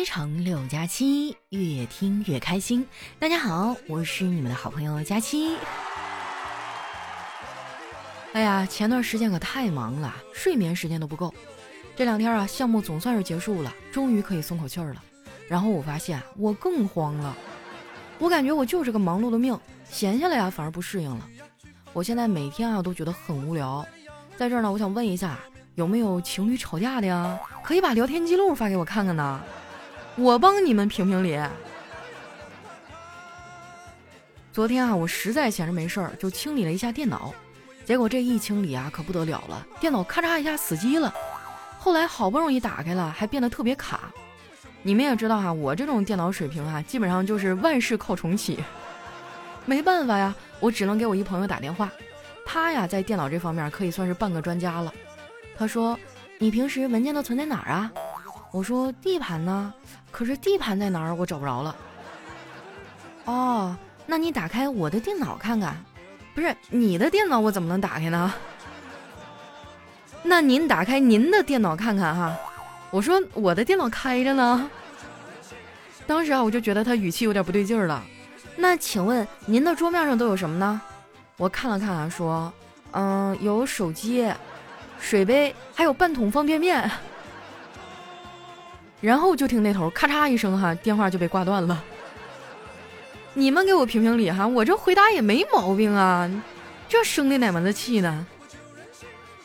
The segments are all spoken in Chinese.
非常六加七，越听越开心。大家好，我是你们的好朋友佳期。哎呀，前段时间可太忙了，睡眠时间都不够。这两天啊，项目总算是结束了，终于可以松口气儿了。然后我发现我更慌了，我感觉我就是个忙碌的命，闲下来啊反而不适应了。我现在每天啊都觉得很无聊。在这儿呢，我想问一下，有没有情侣吵架的呀？可以把聊天记录发给我看看呢，我帮你们评评理。昨天啊，我实在闲着没事儿，就清理了一下电脑，结果这一清理啊，可不得了了，电脑咔嚓一下死机了。后来好不容易打开了，还变得特别卡。你们也知道哈，我这种电脑水平啊，基本上就是万事靠重启。没办法呀，我只能给我一朋友打电话，他呀在电脑这方面可以算是半个专家了。他说。你平时文件都存在哪儿啊？我说地盘呢，可是地盘在哪儿？我找不着了。哦，那你打开我的电脑看看。不是你的电脑，我怎么能打开呢？那您打开您的电脑看看哈。我说我的电脑开着呢。当时啊，我就觉得他语气有点不对劲儿了。那请问您的桌面上都有什么呢？我看了看啊，说，嗯，有手机。水杯，还有半桶方便面，然后就听那头咔嚓一声，哈，电话就被挂断了。你们给我评评理哈，我这回答也没毛病啊，这生的哪门子气呢？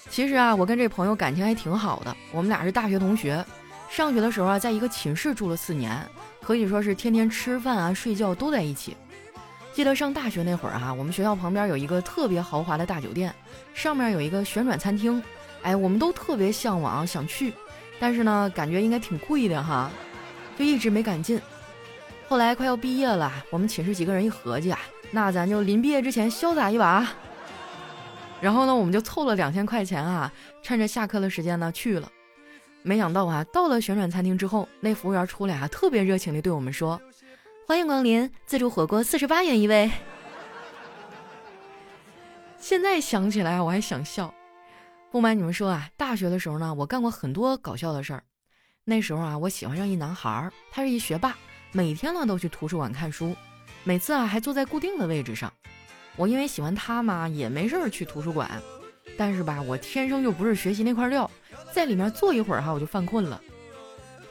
其实啊，我跟这朋友感情还挺好的，我们俩是大学同学，上学的时候啊，在一个寝室住了四年，可以说是天天吃饭啊、睡觉都在一起。记得上大学那会儿哈，我们学校旁边有一个特别豪华的大酒店，上面有一个旋转餐厅。哎，我们都特别向往，想去，但是呢，感觉应该挺贵的哈，就一直没敢进。后来快要毕业了，我们寝室几个人一合计啊，那咱就临毕业之前潇洒一把。然后呢，我们就凑了两千块钱啊，趁着下课的时间呢去了。没想到啊，到了旋转餐厅之后，那服务员出来啊，特别热情地对我们说：“欢迎光临，自助火锅四十八元一位。”现在想起来我还想笑。不瞒你们说啊，大学的时候呢，我干过很多搞笑的事儿。那时候啊，我喜欢上一男孩儿，他是一学霸，每天呢都去图书馆看书，每次啊还坐在固定的位置上。我因为喜欢他嘛，也没事儿去图书馆。但是吧，我天生就不是学习那块料，在里面坐一会儿哈，我就犯困了。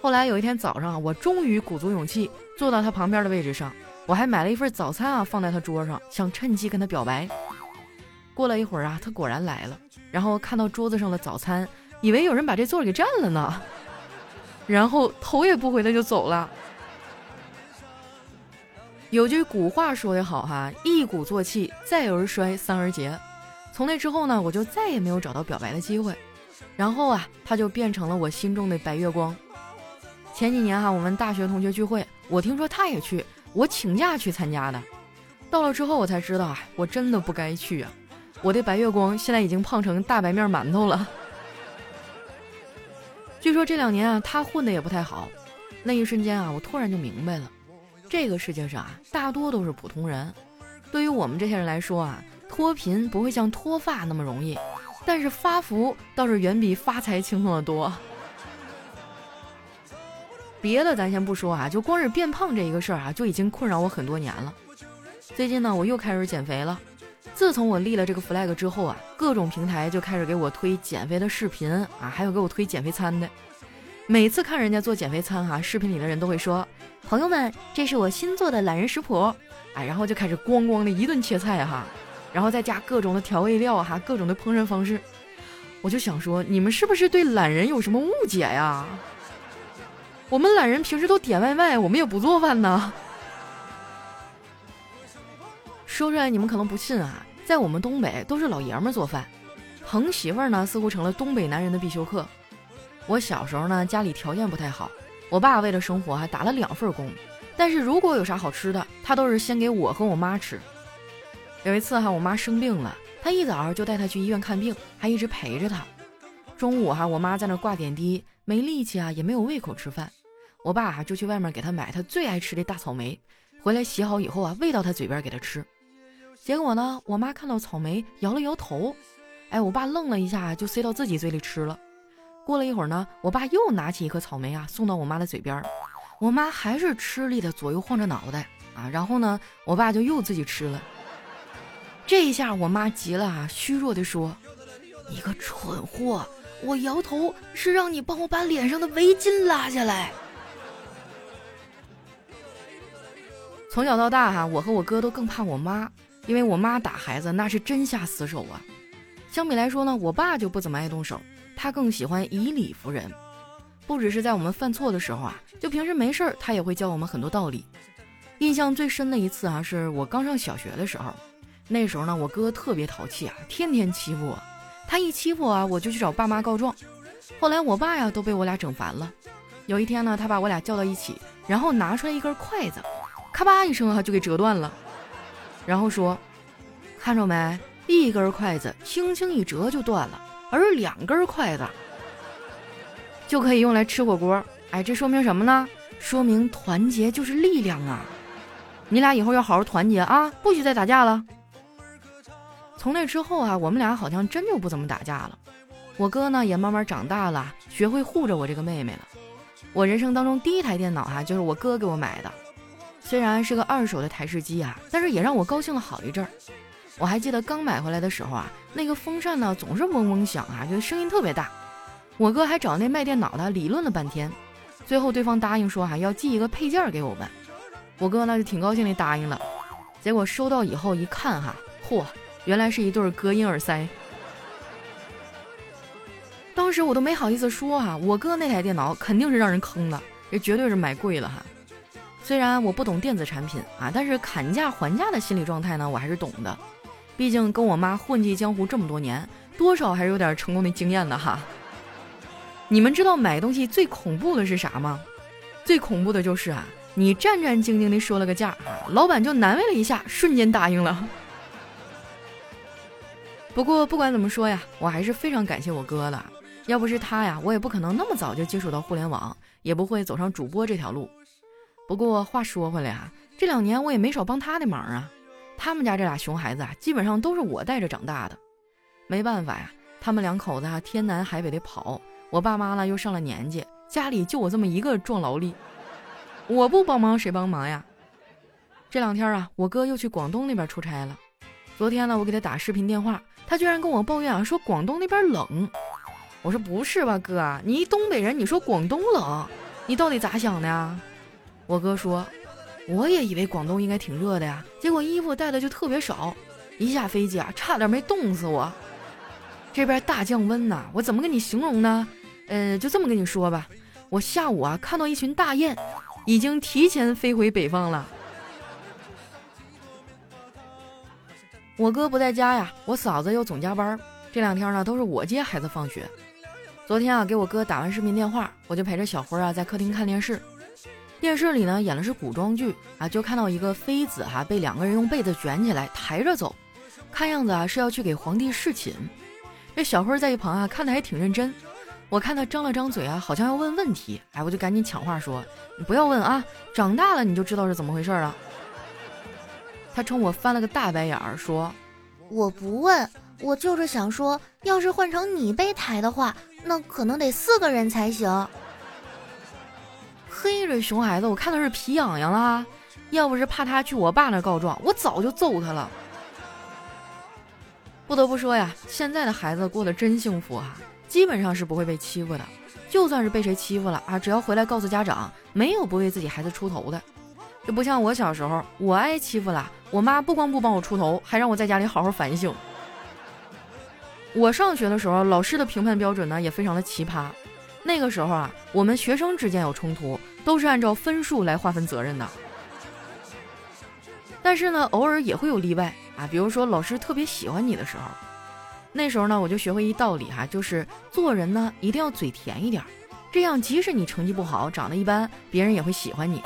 后来有一天早上，我终于鼓足勇气坐到他旁边的位置上，我还买了一份早餐啊，放在他桌上，想趁机跟他表白。过了一会儿啊，他果然来了。然后看到桌子上的早餐，以为有人把这座给占了呢，然后头也不回的就走了。有句古话说得好哈，一鼓作气，再而衰，三而竭。从那之后呢，我就再也没有找到表白的机会。然后啊，他就变成了我心中的白月光。前几年哈，我们大学同学聚会，我听说他也去，我请假去参加的。到了之后，我才知道啊，我真的不该去啊。我的白月光现在已经胖成大白面馒头了。据说这两年啊，他混的也不太好。那一瞬间啊，我突然就明白了，这个世界上啊，大多都是普通人。对于我们这些人来说啊，脱贫不会像脱发那么容易，但是发福倒是远比发财轻松的多。别的咱先不说啊，就光是变胖这一个事儿啊，就已经困扰我很多年了。最近呢，我又开始减肥了。自从我立了这个 flag 之后啊，各种平台就开始给我推减肥的视频啊，还有给我推减肥餐的。每次看人家做减肥餐哈，视频里的人都会说：“朋友们，这是我新做的懒人食谱。”哎，然后就开始咣咣的一顿切菜哈，然后再加各种的调味料哈，各种的烹饪方式。我就想说，你们是不是对懒人有什么误解呀？我们懒人平时都点外卖，我们也不做饭呢。说出来你们可能不信啊，在我们东北都是老爷们做饭，疼媳妇儿呢似乎成了东北男人的必修课。我小时候呢家里条件不太好，我爸为了生活还打了两份工，但是如果有啥好吃的，他都是先给我和我妈吃。有一次哈，我妈生病了，他一早就带她去医院看病，还一直陪着她。中午哈，我妈在那挂点滴，没力气啊，也没有胃口吃饭，我爸哈就去外面给她买她最爱吃的大草莓，回来洗好以后啊，喂到她嘴边给她吃。结果呢？我妈看到草莓，摇了摇头。哎，我爸愣了一下，就塞到自己嘴里吃了。过了一会儿呢，我爸又拿起一颗草莓啊，送到我妈的嘴边。我妈还是吃力的左右晃着脑袋啊，然后呢，我爸就又自己吃了。这一下我妈急了啊，虚弱的说：“你个蠢货，我摇头是让你帮我把脸上的围巾拉下来。”从小到大哈，我和我哥都更怕我妈，因为我妈打孩子那是真下死手啊。相比来说呢，我爸就不怎么爱动手，他更喜欢以理服人。不只是在我们犯错的时候啊，就平时没事儿，他也会教我们很多道理。印象最深的一次啊，是我刚上小学的时候，那时候呢，我哥特别淘气啊，天天欺负我。他一欺负我啊，我就去找爸妈告状。后来我爸呀都被我俩整烦了。有一天呢，他把我俩叫到一起，然后拿出来一根筷子。咔吧一声啊，就给折断了，然后说：“看着没，一根筷子轻轻一折就断了，而两根筷子就可以用来吃火锅。哎，这说明什么呢？说明团结就是力量啊！你俩以后要好好团结啊，不许再打架了。”从那之后啊，我们俩好像真就不怎么打架了。我哥呢也慢慢长大了，学会护着我这个妹妹了。我人生当中第一台电脑哈，就是我哥给我买的。虽然是个二手的台式机啊，但是也让我高兴了好一阵儿。我还记得刚买回来的时候啊，那个风扇呢总是嗡嗡响啊，就声音特别大。我哥还找那卖电脑的理论了半天，最后对方答应说哈要寄一个配件给我们。我哥呢就挺高兴的答应了，结果收到以后一看哈，嚯，原来是一对隔音耳塞。当时我都没好意思说哈，我哥那台电脑肯定是让人坑了，这绝对是买贵了哈。虽然我不懂电子产品啊，但是砍价还价的心理状态呢，我还是懂的。毕竟跟我妈混迹江湖这么多年，多少还是有点成功的经验的哈。你们知道买东西最恐怖的是啥吗？最恐怖的就是啊，你战战兢兢地说了个价，老板就难为了一下，瞬间答应了。不过不管怎么说呀，我还是非常感谢我哥的，要不是他呀，我也不可能那么早就接触到互联网，也不会走上主播这条路。不过话说回来啊，这两年我也没少帮他的忙啊。他们家这俩熊孩子啊，基本上都是我带着长大的。没办法呀，他们两口子啊，天南海北的跑，我爸妈呢又上了年纪，家里就我这么一个壮劳力，我不帮忙谁帮忙呀？这两天啊，我哥又去广东那边出差了。昨天呢，我给他打视频电话，他居然跟我抱怨啊，说广东那边冷。我说不是吧，哥，你一东北人，你说广东冷，你到底咋想的呀？我哥说，我也以为广东应该挺热的呀，结果衣服带的就特别少，一下飞机啊，差点没冻死我。这边大降温呐，我怎么跟你形容呢？呃，就这么跟你说吧，我下午啊看到一群大雁，已经提前飞回北方了。我哥不在家呀，我嫂子又总加班，这两天呢都是我接孩子放学。昨天啊给我哥打完视频电话，我就陪着小辉啊在客厅看电视。电视里呢演的是古装剧啊，就看到一个妃子哈被两个人用被子卷起来抬着走，看样子啊是要去给皇帝侍寝。这小辉在一旁啊看的还挺认真，我看他张了张嘴啊，好像要问问题，哎，我就赶紧抢话说：“你不要问啊，长大了你就知道是怎么回事了。”他冲我翻了个大白眼儿说：“我不问，我就是想说，要是换成你被抬的话，那可能得四个人才行。”嘿，这熊孩子，我看他是皮痒痒了。要不是怕他去我爸那告状，我早就揍他了。不得不说呀，现在的孩子过得真幸福啊，基本上是不会被欺负的。就算是被谁欺负了啊，只要回来告诉家长，没有不为自己孩子出头的。这不像我小时候，我挨欺负了，我妈不光不帮我出头，还让我在家里好好反省。我上学的时候，老师的评判标准呢也非常的奇葩。那个时候啊，我们学生之间有冲突。都是按照分数来划分责任的，但是呢，偶尔也会有例外啊。比如说老师特别喜欢你的时候，那时候呢，我就学会一道理哈，就是做人呢一定要嘴甜一点，这样即使你成绩不好，长得一般，别人也会喜欢你。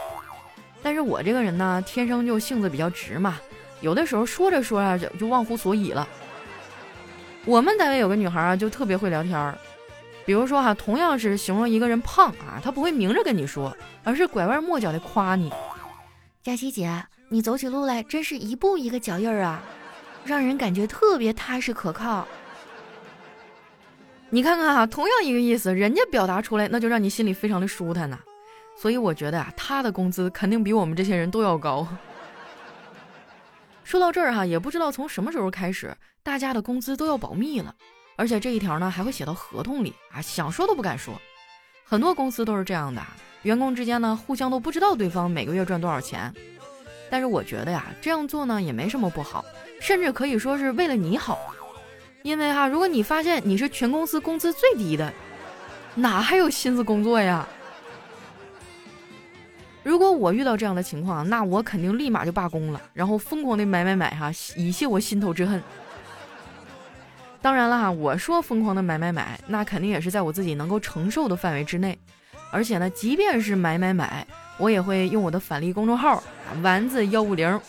但是我这个人呢，天生就性子比较直嘛，有的时候说着说着就就忘乎所以了。我们单位有个女孩啊，就特别会聊天儿。比如说哈，同样是形容一个人胖啊，他不会明着跟你说，而是拐弯抹角的夸你。佳琪姐，你走起路来真是一步一个脚印儿啊，让人感觉特别踏实可靠。你看看哈，同样一个意思，人家表达出来，那就让你心里非常的舒坦呐。所以我觉得啊，他的工资肯定比我们这些人都要高。说到这儿哈，也不知道从什么时候开始，大家的工资都要保密了，而且这一条呢还会写到合同里啊，想说都不敢说。很多公司都是这样的，员工之间呢互相都不知道对方每个月赚多少钱。但是我觉得呀，这样做呢也没什么不好，甚至可以说是为了你好。因为哈，如果你发现你是全公司工资最低的，哪还有心思工作呀？如果我遇到这样的情况，那我肯定立马就罢工了，然后疯狂的买买买哈，以泄我心头之恨。当然了哈，我说疯狂的买买买，那肯定也是在我自己能够承受的范围之内。而且呢，即便是买买买，我也会用我的返利公众号丸子幺五零。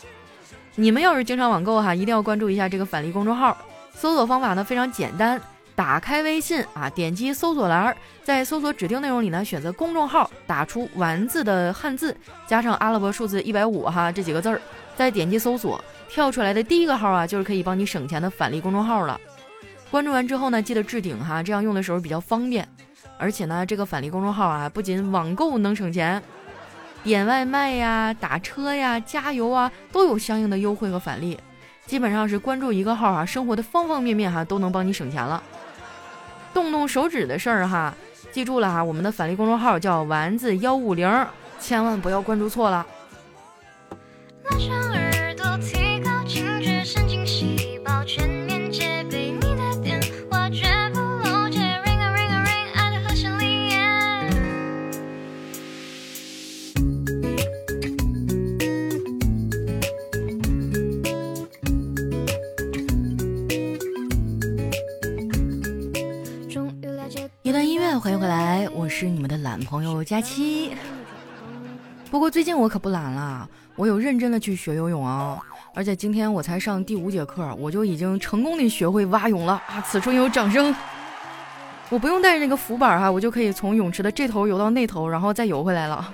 你们要是经常网购哈，一定要关注一下这个返利公众号。搜索方法呢非常简单。打开微信啊，点击搜索栏，在搜索指定内容里呢，选择公众号，打出“丸子”的汉字，加上阿拉伯数字一百五哈这几个字儿，再点击搜索，跳出来的第一个号啊，就是可以帮你省钱的返利公众号了。关注完之后呢，记得置顶哈，这样用的时候比较方便。而且呢，这个返利公众号啊，不仅网购能省钱，点外卖呀、打车呀、加油啊，都有相应的优惠和返利。基本上是关注一个号啊，生活的方方面面哈，都能帮你省钱了。动动手指的事儿哈，记住了哈，我们的返利公众号叫丸子幺五零，千万不要关注错了。来，我是你们的懒朋友佳期。不过最近我可不懒了，我有认真的去学游泳啊，而且今天我才上第五节课，我就已经成功的学会蛙泳了啊！此处有掌声。我不用带着那个浮板哈，我就可以从泳池的这头游到那头，然后再游回来了。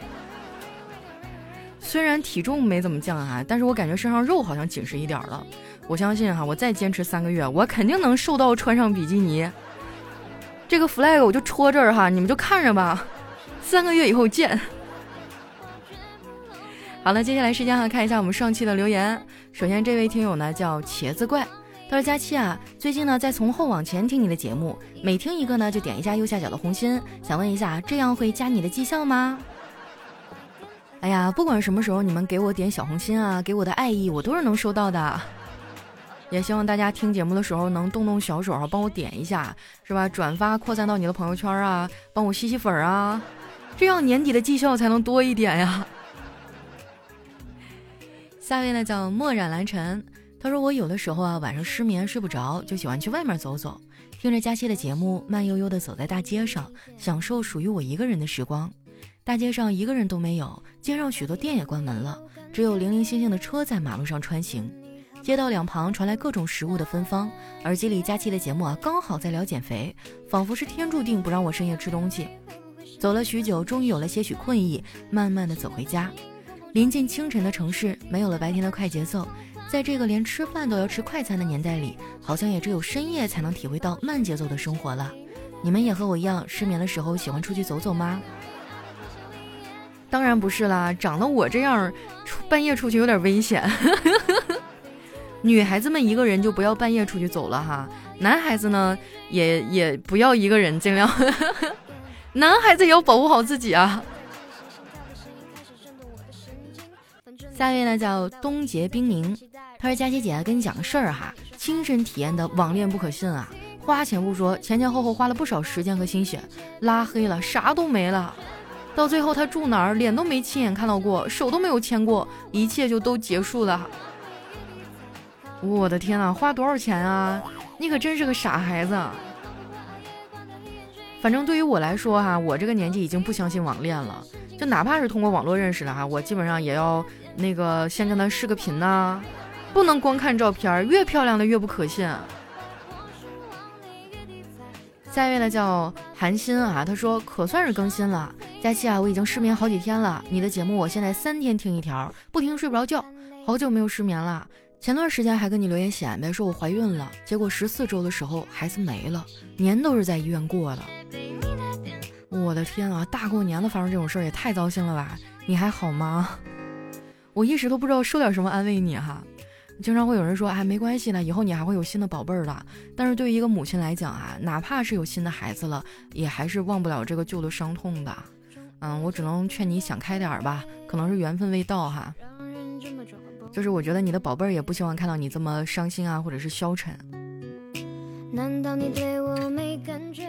虽然体重没怎么降啊，但是我感觉身上肉好像紧实一点了。我相信哈，我再坚持三个月，我肯定能瘦到穿上比基尼。这个 flag 我就戳这儿哈，你们就看着吧，三个月以后见。好了，接下来时间哈，看一下我们上期的留言。首先这位听友呢叫茄子怪，他说：“佳期啊，最近呢在从后往前听你的节目，每听一个呢就点一下右下角的红心，想问一下，这样会加你的绩效吗？”哎呀，不管什么时候你们给我点小红心啊，给我的爱意我都是能收到的。也希望大家听节目的时候能动动小手啊，帮我点一下，是吧？转发扩散到你的朋友圈啊，帮我吸吸粉啊，这样年底的绩效才能多一点呀。下位呢叫墨染蓝尘，他说我有的时候啊晚上失眠睡不着，就喜欢去外面走走，听着佳期的节目，慢悠悠的走在大街上，享受属于我一个人的时光。大街上一个人都没有，街上许多店也关门了，只有零零星星的车在马路上穿行。街道两旁传来各种食物的芬芳，耳机里佳期的节目啊，刚好在聊减肥，仿佛是天注定不让我深夜吃东西。走了许久，终于有了些许困意，慢慢的走回家。临近清晨的城市，没有了白天的快节奏，在这个连吃饭都要吃快餐的年代里，好像也只有深夜才能体会到慢节奏的生活了。你们也和我一样，失眠的时候喜欢出去走走吗？当然不是啦，长得我这样，半夜出去有点危险。女孩子们一个人就不要半夜出去走了哈，男孩子呢也也不要一个人，尽量，男孩子也要保护好自己啊。下一位呢叫东杰冰凝，他说佳琪姐跟你讲个事儿哈，亲身体验的网恋不可信啊，花钱不说，前前后后花了不少时间和心血，拉黑了啥都没了，到最后他住哪儿脸都没亲眼看到过，手都没有牵过，一切就都结束了。我的天呐，花多少钱啊？你可真是个傻孩子。反正对于我来说哈，我这个年纪已经不相信网恋了。就哪怕是通过网络认识的哈，我基本上也要那个先跟他视个频呐，不能光看照片，越漂亮的越不可信。下一位呢叫韩鑫啊，他说可算是更新了，佳期啊，我已经失眠好几天了，你的节目我现在三天听一条，不听睡不着觉，好久没有失眠了。前段时间还跟你留言显摆说我怀孕了，结果十四周的时候孩子没了，年都是在医院过的。我的天啊，大过年的发生这种事儿也太糟心了吧？你还好吗？我一时都不知道说点什么安慰你哈。经常会有人说，哎，没关系的，以后你还会有新的宝贝儿的。但是对于一个母亲来讲啊，哪怕是有新的孩子了，也还是忘不了这个旧的伤痛的。嗯，我只能劝你想开点儿吧，可能是缘分未到哈。就是我觉得你的宝贝儿也不希望看到你这么伤心啊，或者是消沉。难道你对我没感觉？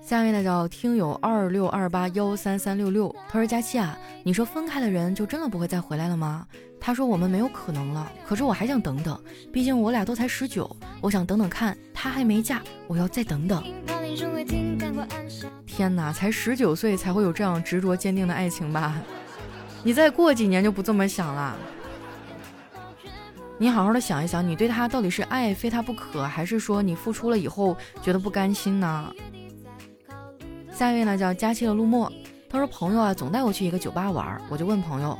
下面呢叫听友二六二八幺三三六六，他说佳期啊，你说分开的人就真的不会再回来了吗？他说我们没有可能了，可是我还想等等，毕竟我俩都才十九，我想等等看，他还没嫁，我要再等等。天哪，才十九岁才会有这样执着坚定的爱情吧？你再过几年就不这么想了。你好好的想一想，你对他到底是爱非他不可，还是说你付出了以后觉得不甘心呢？下一位呢叫佳期的陆墨，他说朋友啊总带我去一个酒吧玩，我就问朋友。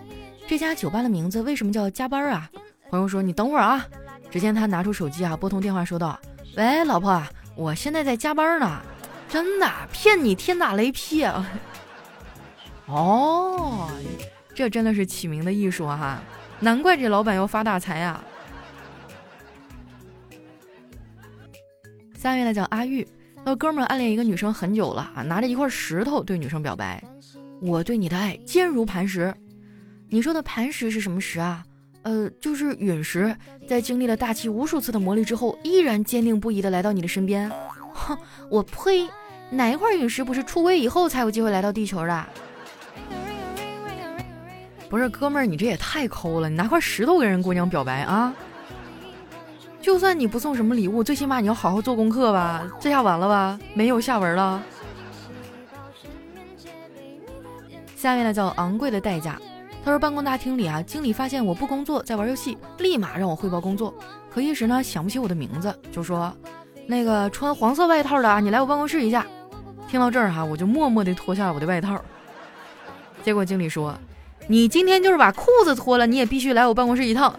这家酒吧的名字为什么叫加班啊？朋友说：“你等会儿啊。”只见他拿出手机啊，拨通电话，说道：“喂，老婆，我现在在加班呢。”真的骗你，天打雷劈啊！哦，这真的是起名的艺术哈，难怪这老板要发大财啊！下面呢叫阿玉，那哥们儿暗恋一个女生很久了啊，拿着一块石头对女生表白：“我对你的爱坚如磐石。”你说的磐石是什么石啊？呃，就是陨石，在经历了大气无数次的磨砺之后，依然坚定不移的来到你的身边。哼，我呸！哪一块陨石不是出轨以后才有机会来到地球的？不是，哥们儿，你这也太抠了！你拿块石头跟人姑娘表白啊？就算你不送什么礼物，最起码你要好好做功课吧？这下完了吧？没有下文了。下面呢叫昂贵的代价。他说：“办公大厅里啊，经理发现我不工作，在玩游戏，立马让我汇报工作。可一时呢想不起我的名字，就说：‘那个穿黄色外套的啊，你来我办公室一下。’听到这儿哈，我就默默地脱下了我的外套。结果经理说：‘你今天就是把裤子脱了，你也必须来我办公室一趟。’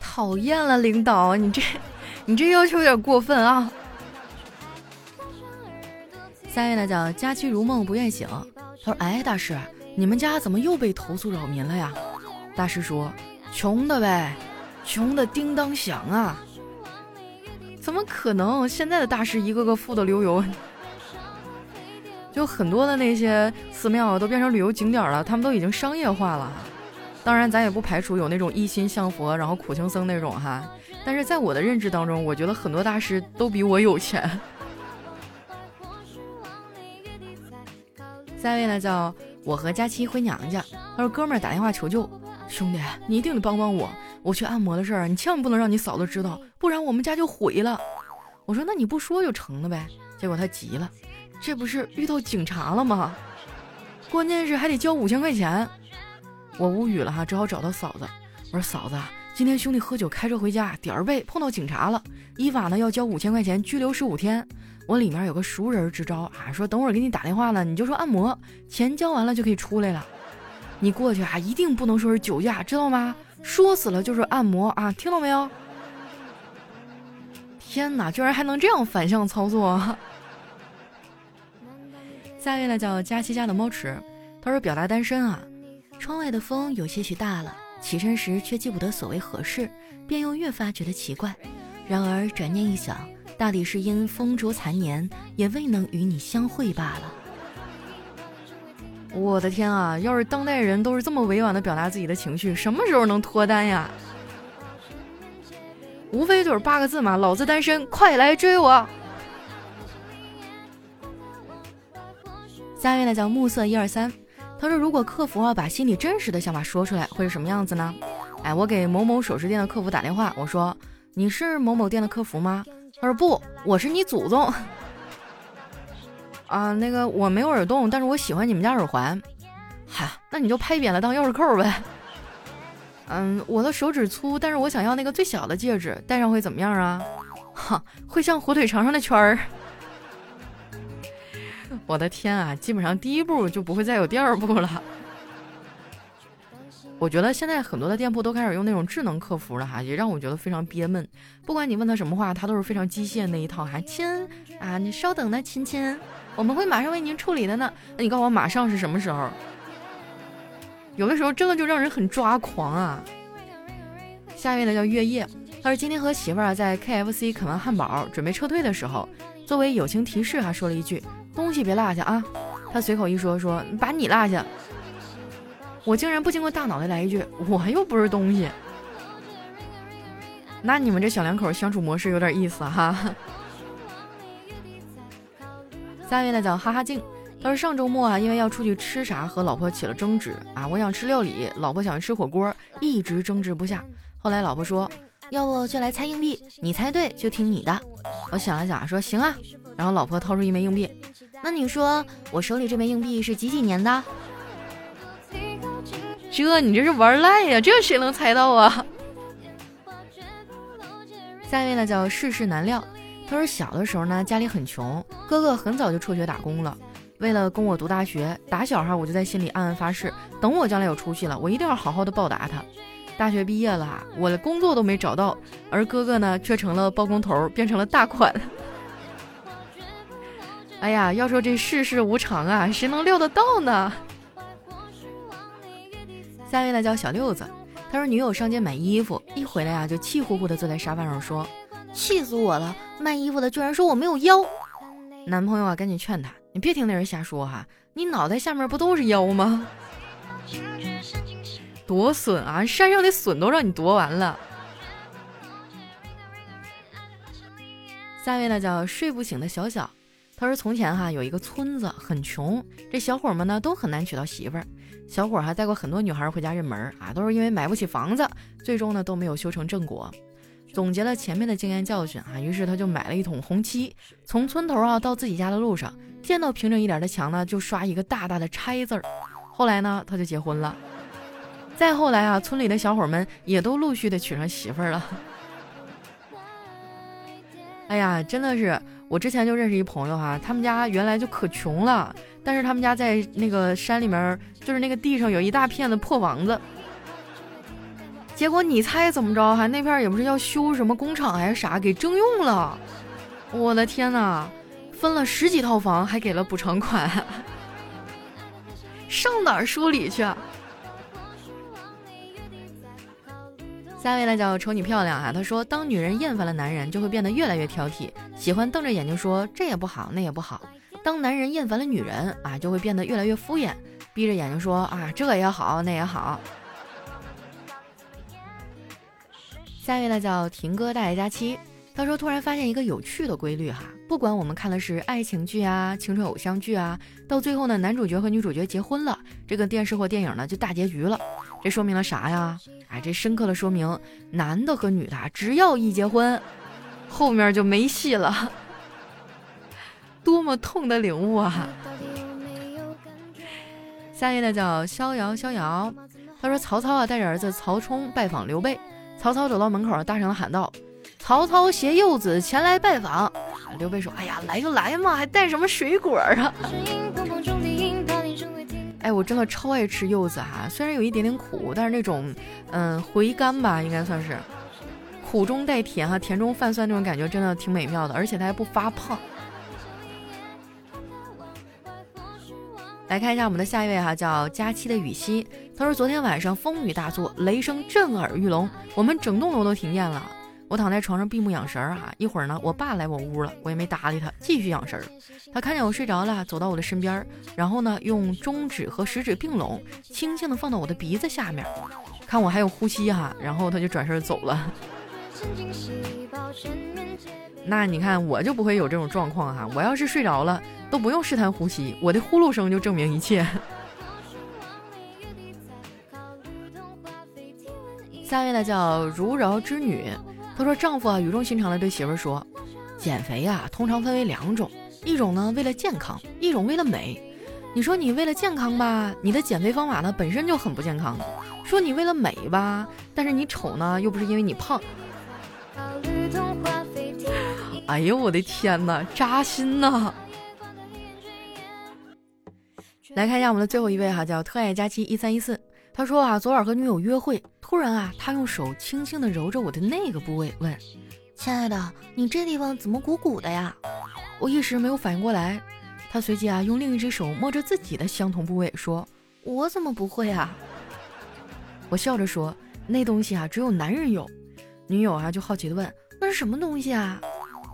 讨厌了，领导，你这 你这要求有点过分啊。”下位呢叫佳期如梦不愿醒。他说：“哎，大师。”你们家怎么又被投诉扰民了呀？大师说：“穷的呗，穷的叮当响啊！怎么可能？现在的大师一个个富的流油，就很多的那些寺庙都变成旅游景点了，他们都已经商业化了。当然，咱也不排除有那种一心向佛，然后苦行僧那种哈。但是在我的认知当中，我觉得很多大师都比我有钱。下一位呢，叫。我和佳期回娘家，他说：“哥们儿打电话求救，兄弟，你一定得帮帮我。我去按摩的事儿，你千万不能让你嫂子知道，不然我们家就毁了。”我说：“那你不说就成了呗。”结果他急了，这不是遇到警察了吗？关键是还得交五千块钱。我无语了哈，只好找到嫂子。我说：“嫂子，今天兄弟喝酒开车回家，点儿背碰到警察了，依法呢要交五千块钱，拘留十五天。”我里面有个熟人支招啊，说等会儿给你打电话呢，你就说按摩，钱交完了就可以出来了。你过去啊，一定不能说是酒驾，知道吗？说死了就是按摩啊，听到没有？天哪，居然还能这样反向操作！下一位呢叫佳期家的猫池，他说表达单身啊。窗外的风有些许大了，起身时却记不得所谓何事，便又越发觉得奇怪。然而转念一想。大抵是因风烛残年，也未能与你相会罢了。我的天啊！要是当代人都是这么委婉的表达自己的情绪，什么时候能脱单呀？无非就是八个字嘛，老子单身，快来追我！下一位呢叫暮色一二三，他说如果客服啊把心里真实的想法说出来，会是什么样子呢？哎，我给某某首饰店的客服打电话，我说你是某某店的客服吗？他说不，我是你祖宗 啊！那个我没有耳洞，但是我喜欢你们家耳环。嗨，那你就拍扁了当钥匙扣呗。嗯，我的手指粗，但是我想要那个最小的戒指，戴上会怎么样啊？哈，会像火腿肠上的圈儿。我的天啊，基本上第一步就不会再有第二步了。我觉得现在很多的店铺都开始用那种智能客服了哈，也让我觉得非常憋闷。不管你问他什么话，他都是非常机械那一套哈。亲啊，你稍等呢，亲亲我们会马上为您处理的呢。那你告诉我马上是什么时候？有的时候真的就让人很抓狂啊。下一位呢叫月夜，他说今天和媳妇儿在 KFC 啃完汉堡，准备撤退的时候，作为友情提示还说了一句东西别落下啊。他随口一说说把你落下，我竟然不经过大脑的来一句我又不是东西。那你们这小两口相处模式有点意思哈。下一位呢叫哈哈静，他说上周末啊，因为要出去吃啥和老婆起了争执啊，我想吃料理，老婆想吃火锅，一直争执不下。后来老婆说，要不就来猜硬币，你猜对就听你的。我想了想说行啊，然后老婆掏出一枚硬币，那你说我手里这枚硬币是几几年的？这你这是玩赖呀，这谁能猜到啊？下一位呢叫世事难料，他说小的时候呢家里很穷，哥哥很早就辍学打工了，为了供我读大学，打小哈我就在心里暗暗发誓，等我将来有出息了，我一定要好好的报答他。大学毕业了，我的工作都没找到，而哥哥呢却成了包工头，变成了大款。哎呀，要说这世事无常啊，谁能料得到呢？下一位呢叫小六子。他说：“女友上街买衣服，一回来呀，就气呼呼的坐在沙发上说：‘气死我了！卖衣服的居然说我没有腰。’男朋友啊，赶紧劝他：‘你别听那人瞎说哈，你脑袋下面不都是腰吗？多损啊！山上的笋都让你夺完了。’下一位呢，叫睡不醒的小小。他说：从前哈有一个村子很穷，这小伙们呢都很难娶到媳妇儿。”小伙还带过很多女孩回家认门啊，都是因为买不起房子，最终呢都没有修成正果。总结了前面的经验教训啊，于是他就买了一桶红漆，从村头啊到自己家的路上，见到平整一点的墙呢，就刷一个大大的拆字儿。后来呢，他就结婚了。再后来啊，村里的小伙们也都陆续的娶上媳妇儿了。哎呀，真的是，我之前就认识一朋友哈，他们家原来就可穷了。但是他们家在那个山里面，就是那个地上有一大片的破房子。结果你猜怎么着？哈，那片也不是要修什么工厂还是啥，给征用了。我的天哪，分了十几套房，还给了补偿款，上哪儿说理去？下一位呢叫瞅你漂亮啊，他说当女人厌烦了男人，就会变得越来越挑剔，喜欢瞪着眼睛说这也不好，那也不好。当男人厌烦了女人啊，就会变得越来越敷衍，闭着眼睛说啊，这也好，那也好。下一位呢叫婷哥大爷佳期，他说突然发现一个有趣的规律哈，不管我们看的是爱情剧啊、青春偶像剧啊，到最后呢，男主角和女主角结婚了，这个电视或电影呢就大结局了。这说明了啥呀？哎，这深刻的说明，男的和女的只要一结婚，后面就没戏了。多么痛的领悟啊！下一位呢叫逍遥逍遥，他说曹操啊带着儿子曹冲拜访刘备，曹操走到门口，大声的喊道：“曹操携幼子前来拜访。”刘备说：“哎呀，来就来嘛，还带什么水果啊？” 哎，我真的超爱吃柚子哈，虽然有一点点苦，但是那种嗯回甘吧，应该算是苦中带甜哈，甜中泛酸那种感觉，真的挺美妙的，而且它还不发胖。来看一下我们的下一位哈，叫佳期的雨熙。他说昨天晚上风雨大作，雷声震耳欲聋，我们整栋楼都停电了。我躺在床上闭目养神儿哈，一会儿呢，我爸来我屋了，我也没搭理他，继续养神儿。他看见我睡着了，走到我的身边，然后呢，用中指和食指并拢，轻轻的放到我的鼻子下面，看我还有呼吸哈，然后他就转身走了。那你看我就不会有这种状况哈，我要是睡着了都不用试探呼吸，我的呼噜声就证明一切。下一位呢叫如饶之女，她说丈夫啊语重心长的对媳妇儿说，减肥啊通常分为两种，一种呢为了健康，一种为了美。你说你为了健康吧，你的减肥方法呢本身就很不健康；说你为了美吧，但是你丑呢又不是因为你胖。哎呦我的天哪，扎心呐！来看一下我们的最后一位哈，叫特爱佳期一三一四。他说啊，昨晚和女友约会，突然啊，他用手轻轻的揉着我的那个部位，问：“亲爱的，你这地方怎么鼓鼓的呀？”我一时没有反应过来。他随即啊用另一只手摸着自己的相同部位说：“我怎么不会啊？”我笑着说：“那东西啊只有男人有。”女友啊就好奇的问：“那是什么东西啊？”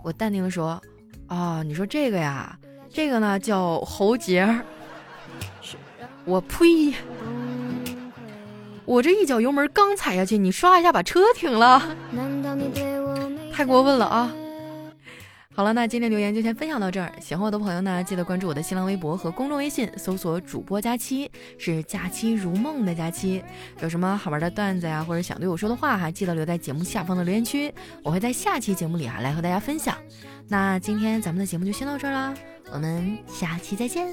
我淡定的说：“啊，你说这个呀，这个呢叫喉结。”我呸！我这一脚油门刚踩下去，你唰一下把车停了，太过分了啊！好了，那今天留言就先分享到这儿。喜欢我的朋友呢，记得关注我的新浪微博和公众微信，搜索“主播佳期”，是“假期如梦”的假期。有什么好玩的段子呀，或者想对我说的话，哈，记得留在节目下方的留言区，我会在下期节目里啊来和大家分享。那今天咱们的节目就先到这儿啦，我们下期再见。